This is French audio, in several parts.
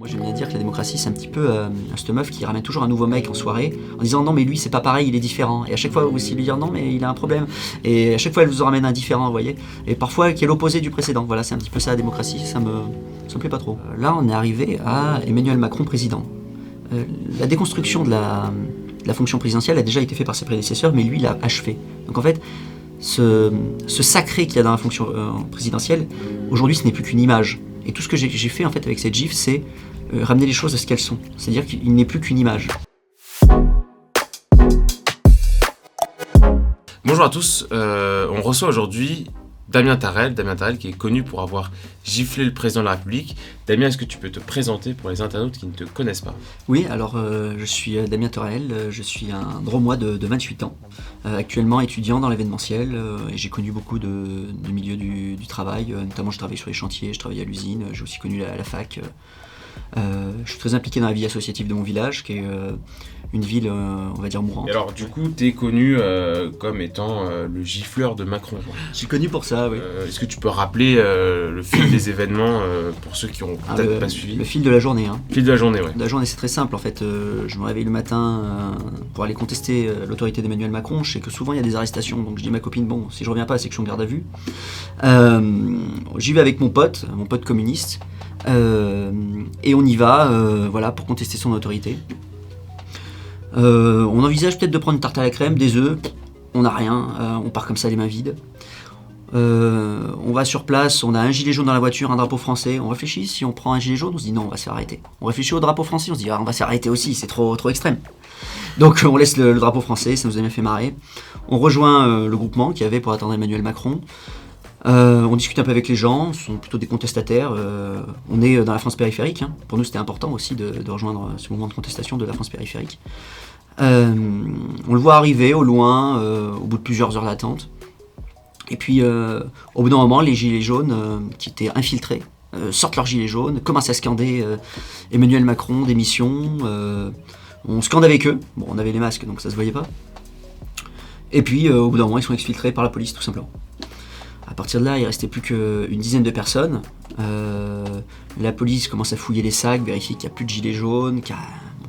Moi j'aime bien dire que la démocratie c'est un petit peu euh, cette meuf qui ramène toujours un nouveau mec en soirée en disant non mais lui c'est pas pareil, il est différent. Et à chaque fois aussi lui dire non mais il a un problème. Et à chaque fois elle vous en ramène un différent, vous voyez. Et parfois qui est l'opposé du précédent. Voilà c'est un petit peu ça la démocratie, ça me, ça me plaît pas trop. Euh, Là on est arrivé à Emmanuel Macron président. Euh, la déconstruction de la, la fonction présidentielle a déjà été faite par ses prédécesseurs mais lui il a achevé. Donc en fait ce, sacré qu'il y a dans la fonction euh, présidentielle, aujourd'hui ce n'est plus qu'une image. Et tout ce que j'ai fait en fait avec cette gif, c'est ramener les choses à ce qu'elles sont. C'est-à-dire qu'il n'est plus qu'une image. Bonjour à tous, euh, on reçoit aujourd'hui Damien Tarel, Damien Tarel qui est connu pour avoir giflé le président de la République. Damien, est-ce que tu peux te présenter pour les internautes qui ne te connaissent pas? Oui, alors euh, je suis euh, Damien Torel, euh, je suis un dromois de, de 28 ans, euh, actuellement étudiant dans l'événementiel euh, et j'ai connu beaucoup de, de milieux du, du travail, euh, notamment je travaille sur les chantiers, je travaille à l'usine, j'ai aussi connu la, la fac. Euh, je suis très impliqué dans la vie associative de mon village, qui est euh, une ville, euh, on va dire, mourante. Et alors du coup, tu es connu comme étant le gifleur de Macron. quoi. Je suis connu pour ça, oui. Est-ce que tu peux rappeler le fil des événements pour ceux qui ont Ah, peut-être le, pas suivi le fil de la journée. Hein. Fil de la journée, ouais. La journée, c'est très simple en fait. Je me réveille le matin pour aller contester l'autorité d'Emmanuel Macron. Je sais que souvent il y a des arrestations, donc je dis à ma copine bon, si je reviens pas, c'est que je suis en garde à vue. Euh, J'y vais avec mon pote, mon pote communiste, et on y va, euh, voilà, pour contester son autorité. Euh, on envisage peut-être de prendre une tarte à la crème, des œufs. On n'a rien, euh, on part comme ça les mains vides. Euh, on va sur place, on a un gilet jaune dans la voiture, un drapeau français. On réfléchit, si on prend un gilet jaune, on se dit non, on va se faire arrêter. On réfléchit au drapeau français, on se dit ah, on va se faire arrêter aussi, c'est trop, trop extrême. Donc on laisse le, drapeau français, ça nous a bien fait marrer. On rejoint euh, le groupement qu'il y avait pour attendre Emmanuel Macron. Euh, on discute un peu avec les gens, ce sont plutôt des contestataires. euh, on est dans la France périphérique. hein. Pour nous, c'était important aussi de, rejoindre ce mouvement de contestation de la France périphérique. Euh, on le voit arriver au loin, euh, au bout de plusieurs heures d'attente. Et puis, euh, au bout d'un moment, les gilets jaunes, euh, qui étaient infiltrés, euh, sortent leurs gilets jaunes, commencent à scander euh, Emmanuel Macron, démission. euh, on scande avec eux. Bon, on avait les masques, donc ça se voyait pas. Et puis, euh, au bout d'un moment, ils sont exfiltrés par la police, tout simplement. À partir de là, il restait plus qu'une dizaine de personnes. Euh, la police commence à fouiller les sacs, vérifier qu'il n'y a plus de gilets jaunes, qu'il n'y a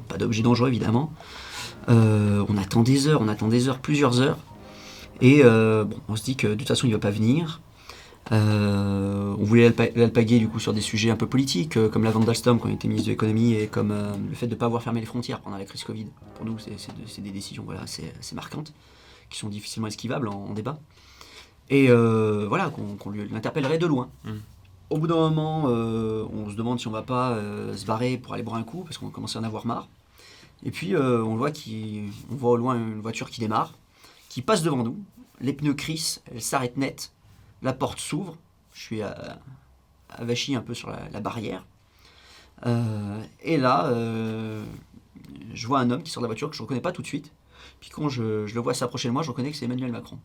pas d'objets dangereux, évidemment. Euh, on attend des heures, on attend des heures, plusieurs heures. Et euh, bon, on se dit que de toute façon, il ne va pas venir. On voulait l'alpa- l'alpaguer du coup sur des sujets un peu politiques, comme la vente d'Alstom quand il était ministre de l'économie et comme le fait de ne pas avoir fermé les frontières pendant la crise Covid. Pour nous, c'est c'est de- c'est des décisions voilà, assez, marquantes, qui sont difficilement esquivables en débat. Et euh, voilà, qu'on l'interpellerait de loin. Mm. Au bout d'un moment, euh, on se demande si on va pas euh, se barrer pour aller boire un coup, parce qu'on commence à en avoir marre. Et puis, on voit, on voit au loin une voiture qui démarre, qui passe devant nous. Les pneus crissent, elle s'arrête net. La porte s'ouvre. Je suis avachi un peu sur la, la barrière. Et là, je vois un homme qui sort de la voiture que je ne reconnais pas tout de suite. Puis quand je, je le vois s'approcher de moi, je reconnais que c'est Emmanuel Macron.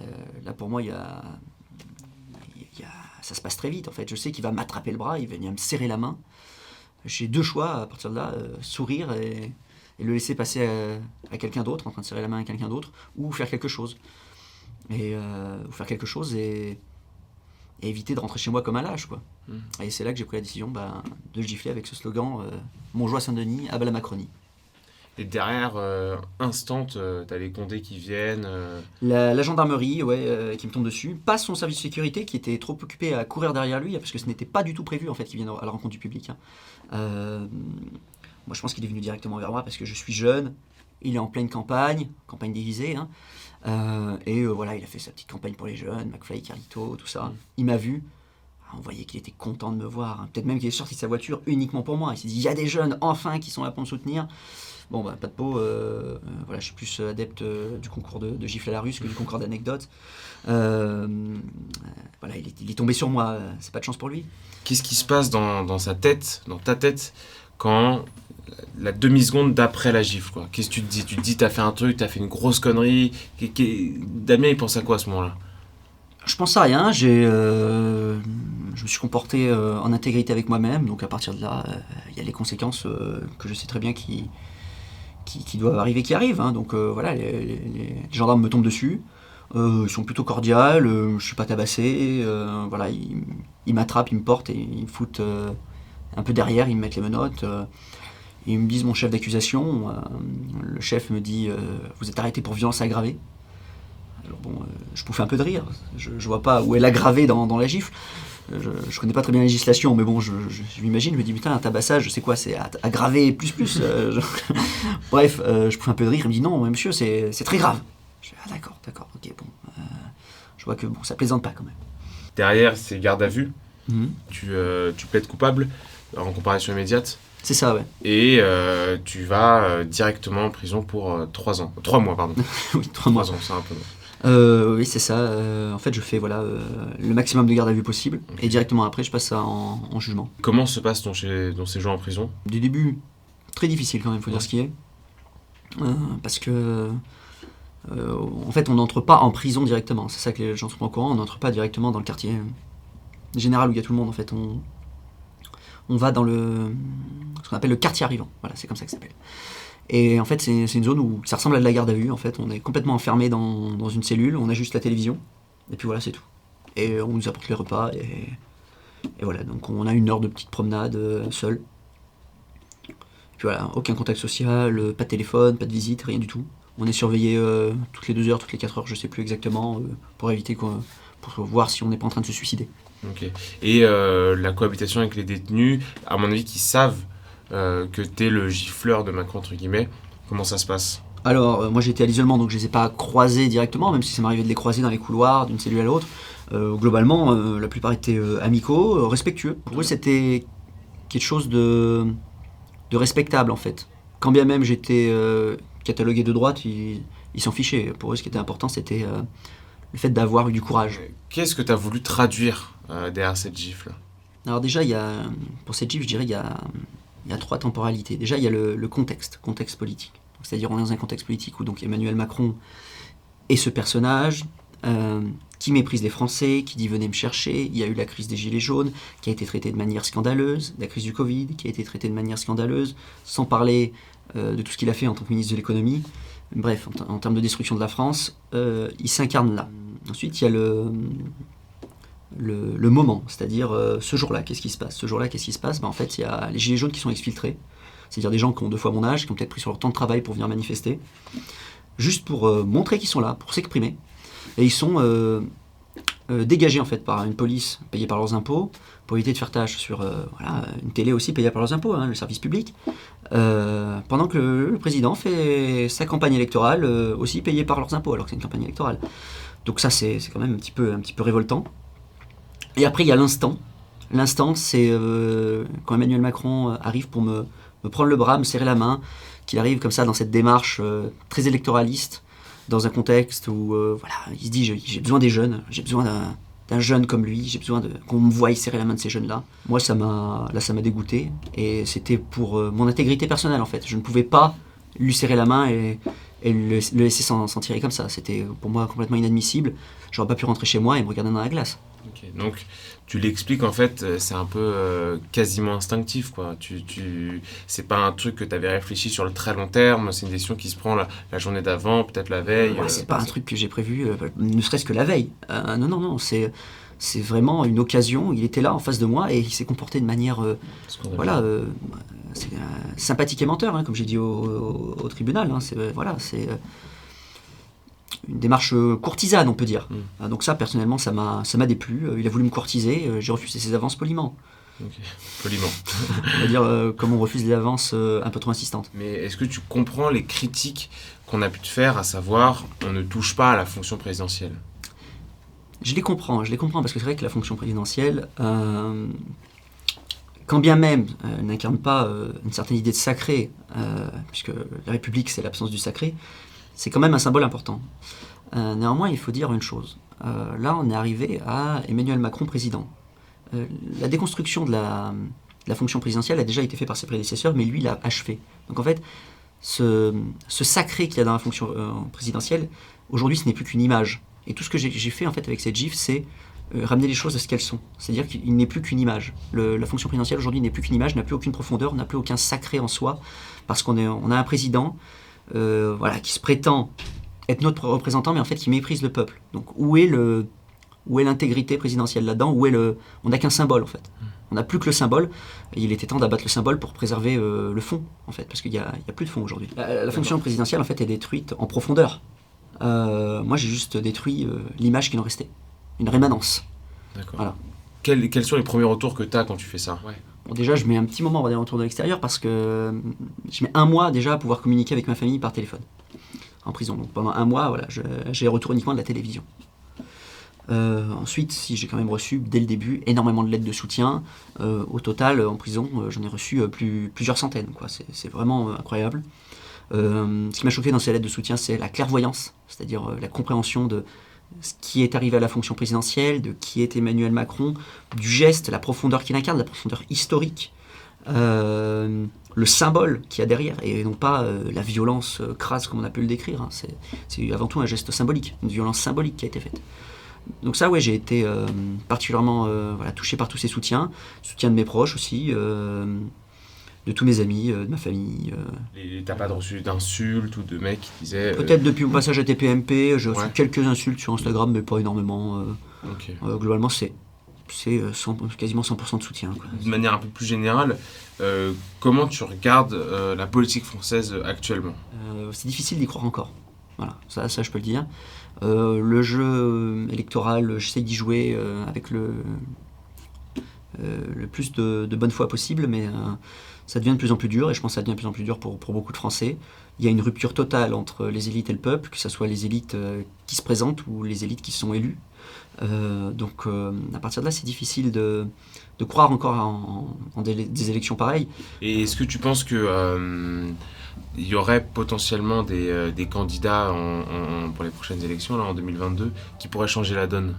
Euh, là, pour moi, il y a, il y a- ça se passe très vite. En fait, je sais qu'il va m'attraper le bras, il va venir me serrer la main. J'ai deux choix à partir de là euh, sourire et, et le laisser passer à, à quelqu'un d'autre, en train de serrer la main à quelqu'un d'autre, ou faire quelque chose. Et euh, ou faire quelque chose et, et éviter de rentrer chez moi comme un lâche, quoi. Mm. Et c'est là que j'ai pris la décision ben, de le gifler avec ce slogan euh, Montjoie Saint-Denis, à la Macronie. Et derrière, euh, instant, euh, t'as les condés qui viennent. euh, La, la gendarmerie, ouais, euh, qui me tombe dessus, passe son service de sécurité qui était trop occupé à courir derrière lui, parce que ce n'était pas du tout prévu en fait qu'il vienne à la rencontre du public. hein. Euh, moi, je pense qu'il est venu directement vers moi parce que je suis jeune, il est en pleine campagne, campagne déguisée, hein. Euh, et euh, voilà, il a fait sa petite campagne pour les jeunes, McFly, Carlito, tout ça. Il m'a vu. Ah, On voyait qu'il était content de me voir. hein. Peut-être même qu'il est sorti de sa voiture uniquement pour moi. Il s'est dit, il y a des jeunes enfin qui sont là pour me soutenir. Bon, bah, pas de peau. euh, euh, voilà, je suis plus adepte euh, du concours de, de gifle à la russe que du concours d'anecdotes. Voilà, il est, tombé sur moi. C'est pas de chance pour lui. Qu'est-ce qui se passe dans, sa tête, dans ta tête, quand la demi-seconde d'après la gifle, quoi? Qu'est-ce que tu te dis? Tu te dis, t'as fait un truc, t'as fait une grosse connerie. Damien, il pense à quoi à ce moment-là? Je pense à rien. J'ai, euh, je me suis comporté euh, en intégrité avec moi-même. Donc à partir de là, euh, il y a les conséquences que je sais très bien qui, qui, doivent arriver, qui arrivent. hein. Donc voilà, les, gendarmes me tombent dessus. Ils sont plutôt cordiales. euh, je suis pas tabassé. voilà, ils, ils m'attrapent, ils me portent et ils me foutent un peu derrière, ils me mettent les menottes. ils me disent mon chef d'accusation. le chef me dit Vous êtes arrêté pour violence aggravée. Alors bon, euh, je pouffais un peu de rire. Je, je vois pas où est l'aggravé dans, dans la gifle. Euh, Je, je connais pas très bien la législation, mais bon, je, je, je m'imagine, je me dis putain, un tabassage, c'est quoi C'est a- aggravé plus plus. euh, je- Bref, euh, je pouffais un peu de rire. Il me dit non, mais monsieur, c'est très grave. Je dis ah d'accord, d'accord, ok, bon. euh, je vois que bon, ça plaisante pas quand même. Derrière, c'est garde à vue. Mhm. Tu, tu plaides coupable en comparaison immédiate. C'est ça, ouais. Et tu vas directement en prison pour 3 ans. 3 mois, pardon. oui, trois mois. 3 ans, c'est un peu long. Euh, oui, c'est ça. euh, en fait, je fais voilà euh, le maximum de garde à vue possible, et directement après, je passe ça en, en jugement. Comment se passe ton, chez, ton séjour en prison? Du début, très difficile quand même, faut Ouais. dire ce qui est, Euh, parce que en fait, on n'entre pas en prison directement. C'est ça que les gens sont pas au courant. On n'entre pas directement dans le quartier général où il y a tout le monde. En fait, on on va dans le ce qu'on appelle le quartier arrivant. Voilà, c'est comme ça que ça s'appelle. Et en fait, c'est une zone où ça ressemble à de la garde à vue. En fait, on est complètement enfermé dans, une cellule. On a juste la télévision. Et puis voilà, c'est tout. Et on nous apporte les repas. Et, voilà, donc on a une heure de petite promenade euh, seul. Et puis voilà, aucun contact social, euh, pas de téléphone, pas de visite, rien du tout. On est surveillé euh, toutes les deux heures, toutes les quatre heures, je sais plus exactement, pour éviter pour voir si on n'est pas en train de se suicider. Ok. Et la cohabitation avec les détenus, à mon avis, qui savent euh, que t'es le gifleur de Macron, entre guillemets, comment ça se passe? Alors, euh, moi j'étais à l'isolement, donc je les ai pas croisés directement, même si ça m'arrivait de les croiser dans les couloirs d'une cellule à l'autre. Euh, globalement, euh, la plupart étaient amicaux, respectueux. Pour eux, c'était quelque chose de, de respectable en fait. Quand bien même j'étais catalogué de droite, ils s'en fichaient. Pour eux, ce qui était important, c'était le fait d'avoir eu du courage. Qu'est-ce que tu as voulu traduire derrière cette gifle? Alors déjà, y a, pour cette gifle, je dirais qu'il y a, il y a trois temporalités. Déjà, il y a le, le contexte, contexte politique. C'est-à-dire, on est dans un contexte politique où donc Emmanuel Macron est ce personnage euh, qui méprise les Français, qui dit venez me chercher. Il y a eu la crise des Gilets jaunes, qui a été traitée de manière scandaleuse, la crise du Covid, qui a été traitée de manière scandaleuse, sans parler euh, de tout ce qu'il a fait en tant que ministre de l'économie. Bref, en termes de destruction de la France, euh, il s'incarne là. Ensuite, il y a le, le, moment, c'est-à-dire euh, ce jour-là, qu'est-ce qui se passe? Ce jour-là, qu'est-ce qui se passe? Ben, En fait, il y a les gilets jaunes qui sont exfiltrés, c'est-à-dire des gens qui ont deux fois mon âge, qui ont peut-être pris sur leur temps de travail pour venir manifester, juste pour euh, montrer qu'ils sont là, pour s'exprimer. Et ils sont euh, dégagés en fait par une police payée par leurs impôts, pour éviter de faire tâche sur voilà, une télé aussi payée par leurs impôts, hein, le service public, pendant que le, président fait sa campagne électorale aussi payée par leurs impôts, alors que c'est une campagne électorale. Donc ça, c'est quand même un petit peu, un petit peu révoltant. Et après, il y a l'instant. L'instant, c'est euh, quand Emmanuel Macron euh, arrive pour me, prendre le bras, me serrer la main, qu'il arrive comme ça dans cette démarche euh, très électoraliste, dans un contexte où voilà, il se dit j'ai besoin des jeunes, j'ai besoin d'un jeune comme lui, j'ai besoin qu'on me voie serrer la main de ces jeunes-là. Moi, ça m'a là, ça m'a dégoûté et c'était pour mon intégrité personnelle en fait. Je ne pouvais pas lui serrer la main et, le, laisser s'en tirer comme ça. C'était pour moi complètement inadmissible. J'aurais pas pu rentrer chez moi et me regarder dans la glace. Donc, tu l'expliques en fait, euh, c'est un peu euh, quasiment instinctif quoi. Tu, tu... C'est pas un truc que tu avais réfléchi sur le très long terme, c'est une décision qui se prend la, la journée d'avant, peut-être la veille. Ouais, euh, c'est pas un truc que j'ai prévu, euh, ne serait-ce que la veille. Non, non, non, c'est c'est vraiment une occasion. Il était là en face de moi et il s'est comporté de manière, voilà, sympathique et menteur, hein, comme j'ai dit au, au- au tribunal. hein. c'est voilà, c'est une démarche euh, courtisane, on peut dire. Mm. Ah, donc ça, personnellement, ça m'a ça m'a déplu. Euh, Il a voulu me courtiser, euh, j'ai refusé ses avances poliment. Poliment. C'est-à-dire euh, comme on refuse des avances euh, un peu trop insistantes. Mais est-ce que tu comprends les critiques qu'on a pu te faire, à savoir on ne touche pas à la fonction présidentielle? Je les comprends, je les comprends parce que c'est vrai que la fonction présidentielle, euh, quand bien même n'incarne pas une certaine idée de sacré, puisque la République c'est l'absence du sacré, c'est quand même un symbole important. Euh, néanmoins, il faut dire une chose. Euh, là, on est arrivé à Emmanuel Macron président. Euh, la déconstruction de la, fonction présidentielle a déjà été faite par ses prédécesseurs, mais lui l'a achevé. Donc en fait, ce, sacré qu'il y a dans la fonction présidentielle, aujourd'hui, ce n'est plus qu'une image. Et tout ce que j'ai fait en fait avec cette GIF, c'est ramener les choses à ce qu'elles sont. C'est-à-dire qu'il n'est plus qu'une image. La fonction présidentielle aujourd'hui n'est plus qu'une image, n'a plus aucune profondeur, n'a plus aucun sacré en soi, parce qu'on a un président euh, voilà, qui se prétend être notre représentant, mais en fait qui méprise le peuple. Donc où est le où est l'intégrité présidentielle là-dedans? Où est le On n'a qu'un symbole en fait. On n'a plus que le symbole. Et il était temps d'abattre le symbole pour préserver euh, le fond, en fait, parce qu'il n'y a, il y a plus de fond aujourd'hui. La, la fonction présidentielle, en fait, est détruite en profondeur. Euh, moi, j'ai juste détruit euh, l'image qui nous restait, une rémanence. D'accord. Voilà. Quels, quels sont les premiers retours que tu as quand tu fais ça? Déjà, je mets un petit moment va dire, autour de l'extérieur parce que euh, je mets un mois déjà à pouvoir communiquer avec ma famille par téléphone en prison. Donc pendant un mois, voilà, j'ai les retours uniquement de la télévision. Euh, ensuite, si j'ai quand même reçu dès le début énormément de lettres de soutien. Euh, au total, en prison, j'en ai reçu plus, plusieurs centaines. C'est vraiment incroyable. Ce qui m'a choqué dans ces lettres de soutien, c'est la clairvoyance, c'est-à-dire la compréhension de ce qui est arrivé à la fonction présidentielle, de qui est Emmanuel Macron, du geste, la profondeur qu'il incarne, la profondeur historique, euh, le symbole qu'il y a derrière, et non pas euh, la violence euh, crasse comme on a pu le décrire. hein. C'est- avant tout un geste symbolique, une violence symbolique qui a été faite. Donc ça, ouais, j'ai été particulièrement touché par tous ces soutiens, soutien de mes proches aussi, de tous mes amis, euh, de ma famille. euh. Et T'as pas reçu d'insultes ou de mecs qui disaient. euh, Peut-être depuis mon passage à TPMP, j'ai reçu Ouais. quelques insultes sur Instagram, mais pas énormément. globalement, c'est c'est 100 quasiment 100% de soutien. quoi. De manière un peu plus générale, euh, comment tu regardes euh, la politique française actuellement? Euh, c'est difficile d'y croire encore. Voilà, ça, ça je peux le dire. Le jeu électoral, j'essaye d'y jouer avec le, le plus de, de bonne foi possible, mais ça devient de plus en plus dur, et je pense que ça devient de plus en plus dur pour, pour beaucoup de Français. Il y a une rupture totale entre les élites et le peuple, que ce soit les élites euh, qui se présentent ou les élites qui sont élues. Euh, donc euh, à partir de là, c'est difficile de, de croire encore en, des, élections pareilles. Et est-ce que tu penses que euh, il y aurait potentiellement des, des candidats pour les prochaines élections, là, en 2022, qui pourraient changer la donne?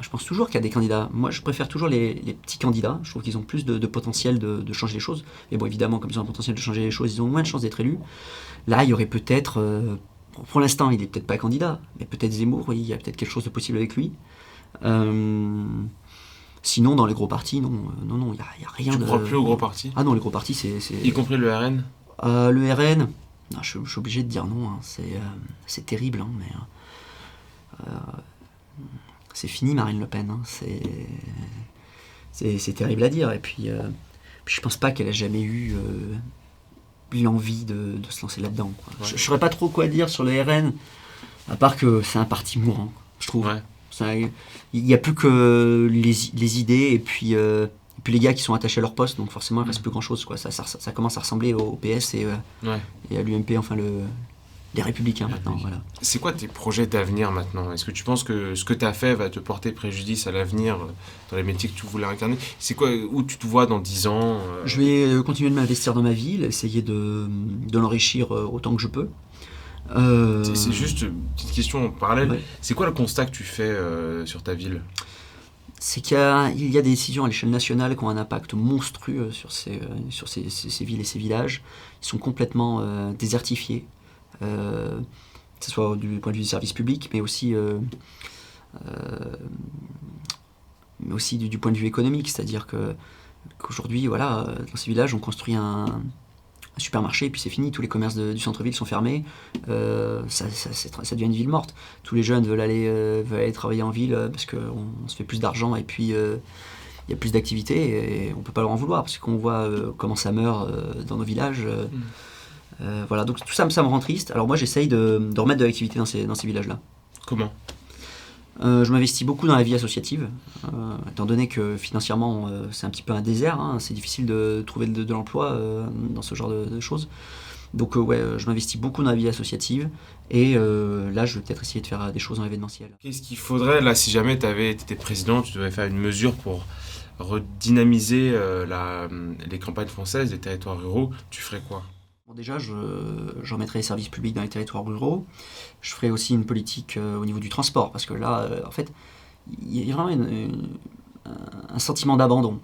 Je pense toujours qu'il y a des candidats. Moi, je préfère toujours les, les petits candidats. Je trouve qu'ils ont plus de, de potentiel de, de changer les choses. Et bon, évidemment, comme ils ont un potentiel de changer les choses, ils ont moins de chances d'être élus. Là, il y aurait peut-être. euh, pour- l'instant, il n'est peut-être pas candidat, mais peut-être Zemmour, oui, il y a peut-être quelque chose de possible avec lui. Euh, sinon, dans les gros partis, non, euh, non, non, il n'y a, rien Tu de. crois plus aux gros partis? Ah non, les gros partis, c'est. Y compris le RN Euh, le RN, non, je, je suis obligé de dire non, hein, c'est terrible, hein, mais c'est fini Marine Le Pen, hein, c'est c'est c'est terrible à dire. Et puis, euh, puis je pense pas qu'elle a jamais eu euh, l'envie de, de se lancer là-dedans. quoi. Ouais. Je, je saurais pas trop quoi dire sur le RN, à part que c'est un parti mourant, je trouve. Ouais. Il n'y a plus que les, les idées et puis, euh, et puis les gars qui sont attachés à leur poste, donc forcément il reste plus grand chose. Quoi. Ça, ça, ça commence à ressembler au PS et, euh, Ouais. et à l'UMP, enfin le, les Républicains maintenant. Voilà. C'est quoi tes projets d'avenir maintenant? Est-ce que tu penses que ce que tu as fait va te porter préjudice à l'avenir euh, dans les métiers que tu voulais incarner? C'est quoi Où tu te vois dans 10 ans euh, Je vais euh, continuer de m'investir dans ma ville, essayer de, de l'enrichir autant que je peux. Euh, C'est juste une petite question en parallèle. Ouais. C'est quoi le constat que tu fais euh, sur ta ville? C'est qu'il y y a des décisions à l'échelle nationale qui ont un impact monstrueux sur ces, sur ces, ces- ces villes et ces villages. Ils sont complètement euh, désertifiés, euh, que ce soit du point de vue des services publics, mais aussi, euh, euh, aussi du, du point de vue économique. C'est-à-dire qu'aujourd'hui, voilà, dans ces villages, on construit un, supermarché et puis c'est fini. Tous les commerces du centre-ville sont fermés. Ça, devient une ville morte tous les jeunes veulent aller, veulent aller travailler en ville parce qu'on on se fait plus d'argent et puis il y a plus d'activités et on peut pas leur en vouloir parce qu'on voit comment ça meurt dans nos villages. euh, Mm. Euh, voilà, donc tout ça, ça me rend triste. Alors moi j'essaye de, de remettre de l'activité dans ces, dans ces villages-là. Comment? Euh, je m'investis beaucoup dans la vie associative, euh, étant donné que financièrement euh, c'est un petit peu un désert, hein, c'est difficile de trouver de, de l'emploi dans ce genre de, de choses. Donc ouais, je m'investis beaucoup dans la vie associative et là je vais peut-être essayer de faire des choses dans l'événementiel. Qu'est-ce qu'il faudrait, là, si jamais tu étais président, tu devais faire une mesure pour redynamiser la, les campagnes françaises, les territoires ruraux, tu ferais quoi? Bon, déjà, je, remettrai les services publics dans les territoires ruraux. Je ferai aussi une politique euh, au niveau du transport, parce que là, euh, en fait, il y a vraiment un sentiment d'abandon.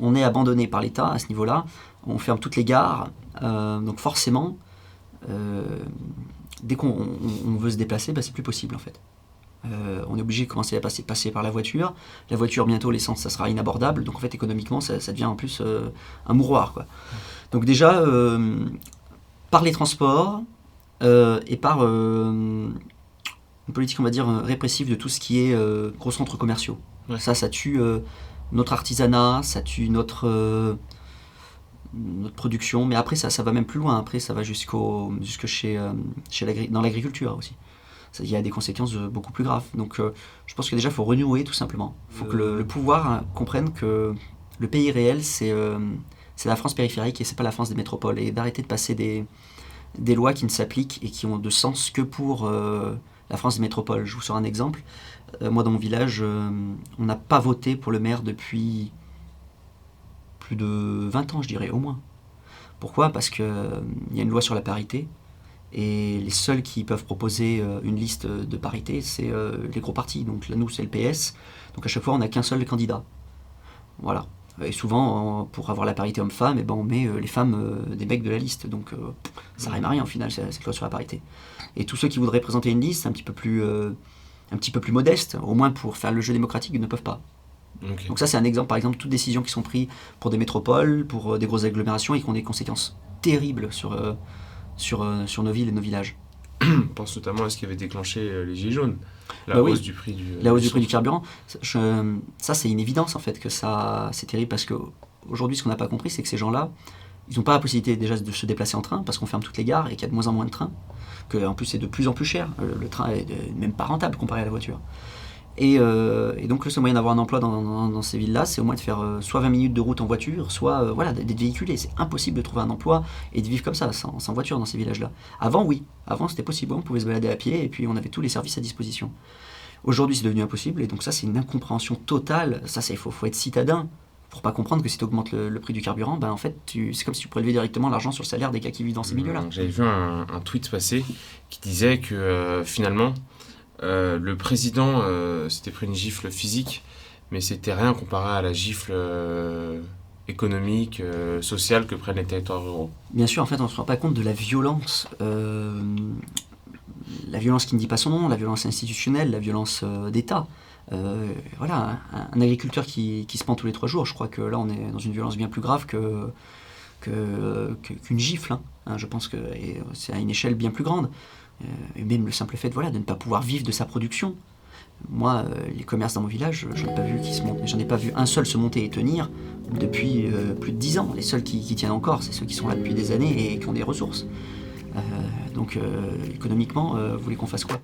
On, est abandonné par l'État à ce niveau-là. On ferme toutes les gares. euh, donc forcément, dès qu'on on- on veut se déplacer, bah, c'est plus possible en fait. On est obligé de commencer à passer, par la voiture. La voiture, bientôt, l'essence, ça sera inabordable. Donc en fait, économiquement, ça, devient en plus un mouroir. Quoi. Donc déjà, par les transports euh, et par euh, une politique, on va dire, euh, répressive de tout ce qui est gros centres commerciaux. Ouais. Ça, ça tue, notre artisanat, ça tue notre, notre production. Mais après, ça, ça va même plus loin. Après, ça va jusqu'au, jusque chez, chez l'agri- dans l'agriculture aussi. Il y a des conséquences beaucoup plus graves. Donc, euh, je pense que déjà, il faut renouer tout simplement. Il faut que le, le pouvoir hein, comprenne que le pays réel, c'est euh, c'est la France périphérique et c'est pas la France des métropoles. Et d'arrêter de passer des, lois qui ne s'appliquent et qui ont de sens que pour euh, la France des métropoles. Je vous sors un exemple. Euh, moi, dans mon village, euh, on n'a pas voté pour le maire depuis plus de 20 ans, je dirais, au moins. Pourquoi? Parce qu'il y a une loi sur la parité. Et les seuls qui peuvent proposer une liste de parité, c'est les gros partis. Donc là, nous, c'est le PS. Donc à chaque fois, on n'a qu'un seul candidat. Voilà. Et souvent, en- pour avoir la parité homme-femme, eh ben, on met euh, les femmes euh, des mecs de la liste. Donc euh, ça rime à rien, au final, cette loi sur la parité. Et tous ceux qui voudraient présenter une liste un petit peu plus, euh, un petit peu plus modeste, au moins pour faire le jeu démocratique, ne peuvent pas. Donc ça, c'est un exemple, par exemple, toutes décisions qui sont prises pour des métropoles, pour euh, des grosses agglomérations et qui ont des conséquences terribles sur, euh, sur, euh, sur nos villes et nos villages. On pense notamment à ce qui avait déclenché euh, les gilets jaunes. La Bah oui. hausse du prix du. La hausse du prix du carburant, ça, je- ça, c'est une évidence en fait que ça c'est terrible parce que aujourd'hui ce qu'on n'a pas compris c'est que ces gens-là ils n'ont pas la possibilité déjà de se déplacer en train parce qu'on ferme toutes les gares et qu'il y a de moins en moins de trains, que en plus c'est de plus en plus cher, Euh, le train est de- même pas rentable comparé à la voiture. Et, euh, et donc le seul moyen d'avoir un emploi dans, dans- dans ces villes-là c'est au moins de faire euh, soit 20 minutes de route en voiture, soit euh, voilà, d'être véhiculé. C'est impossible de trouver un emploi et de vivre comme ça, sans, sans voiture dans ces villages-là. Avant oui, avant c'était possible, on pouvait se balader à pied et puis on avait tous les services à disposition. Aujourd'hui, c'est devenu impossible, et donc ça, c'est une incompréhension totale. Ça, il faut, faut être citadin pour pas comprendre que si tu augmentes le, le prix du carburant, ben en fait, c'est comme si tu prélevais directement l'argent sur le salaire des gars qui vivent dans ces milieux-là. J'avais vu un, un tweet passer qui disait que euh, finalement, le président euh, s'était pris une gifle physique, mais c'était rien comparé à la gifle euh, économique, euh, sociale que prennent les territoires ruraux. Bien sûr, en fait, on se rend pas compte de la violence. euh, la violence qui ne dit pas son nom, la violence institutionnelle, la violence euh, d'État. Euh, voilà, un, agriculteur qui, se pend tous les trois jours, je crois que là, on est dans une violence bien plus grave que qu'une gifle. hein. Hein, je pense que c'est à une échelle bien plus grande. Euh, et même le simple fait voilà, de ne pas pouvoir vivre de sa production. Moi, euh, les commerces dans mon village, je n'en ai pas ai pas vu un seul se monter et tenir depuis euh, plus de dix ans. Les seuls qui, qui tiennent encore, c'est ceux qui sont là depuis des années et qui ont des ressources. Donc, économiquement, vous voulez qu'on fasse quoi?